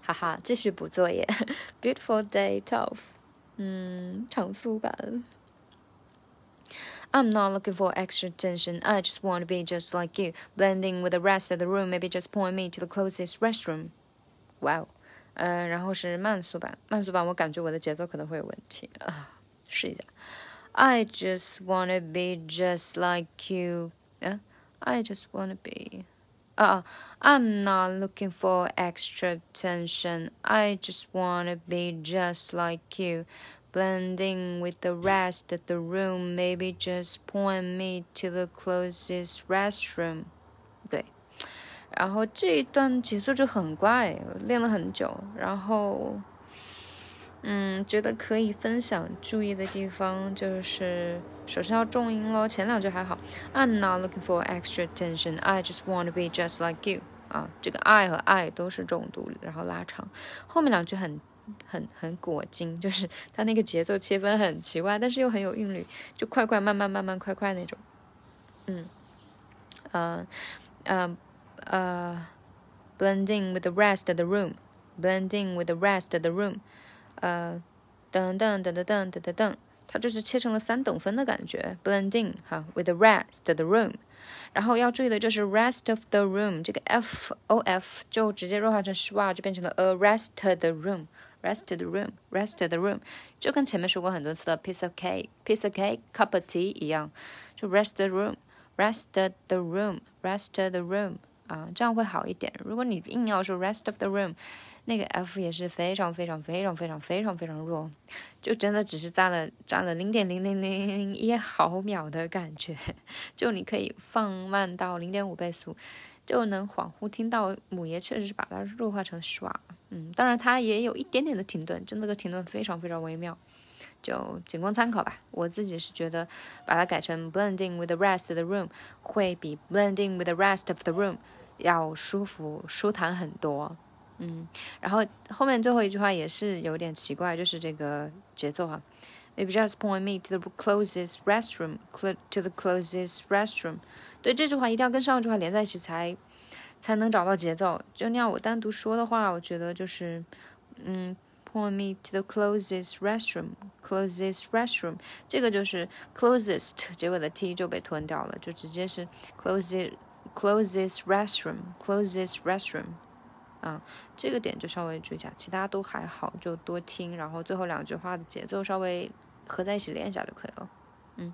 哈哈，继续补作业。Beautiful day twelve，嗯，长苏版。I'm not looking for extra attention. I just want to be just like you, blending with the rest of the room. Maybe just point me to the closest restroom. Wow，呃，然后是慢速版。慢速版我感觉我的节奏可能会有问题啊，试一下。I just wanna be just like you. Yeah, I just wanna be. Uh, I'm not looking for extra attention. I just wanna be just like you, blending with the rest of the room. Maybe just point me to the closest restroom. 对，然后这一段节奏就很怪，练了很久，然后。 嗯，觉得可以分享注意的地方就是，首先要重音喽。前两句还好，I'm not looking for extra attention. I just want to be just like you. 啊，这个 I 和 I 都是重读，然后拉长。后面两句很很很裹精，就是它那个节奏切分很奇怪，但是又很有韵律，就快快慢慢慢慢快快那种。嗯，呃，呃，呃，blending with the rest of the room. Blending with the rest of the room. 呃，噔噔噔噔噔噔噔噔，它就是切成了三等分的感觉，blending 哈，with the rest of the room。然后要注意的就是 rest of the room 这个 f o f 就直接弱化成 schwa，就变成了 a rest the room，rest the room，rest the room，就跟前面说过很多次的 piece of cake，piece of cake，cup of tea 一样，就 rest the room，rest the room，rest the room 啊，这样会好一点。如果你硬要说 rest of the room。那个 F 也是非常非常非常非常非常非常弱，就真的只是占了占了零点零零零零一毫秒的感觉，就你可以放慢到零点五倍速，就能恍惚听到母爷确实是把它弱化成 schwa，嗯，当然它也有一点点的停顿，真的个停顿非常非常微妙，就仅供参考吧。我自己是觉得把它改成 blending with the rest of the room 会比 blending with the rest of the room 要舒服舒坦很多。嗯，然后后面最后一句话也是有点奇怪，就是这个节奏哈。Maybe just point me to the closest restroom, to the closest restroom。对，这句话一定要跟上一句话连在一起才才能找到节奏。就那样，我单独说的话，我觉得就是嗯，point me to the closest restroom, closest restroom。这个就是 closest 结尾的 t 就被吞掉了，就直接是 closest Close this restroom. Close this restroom。啊，这个点就稍微注意一下，其他都还好，就多听，然后最后两句话的节奏稍微合在一起练一下就可以了。嗯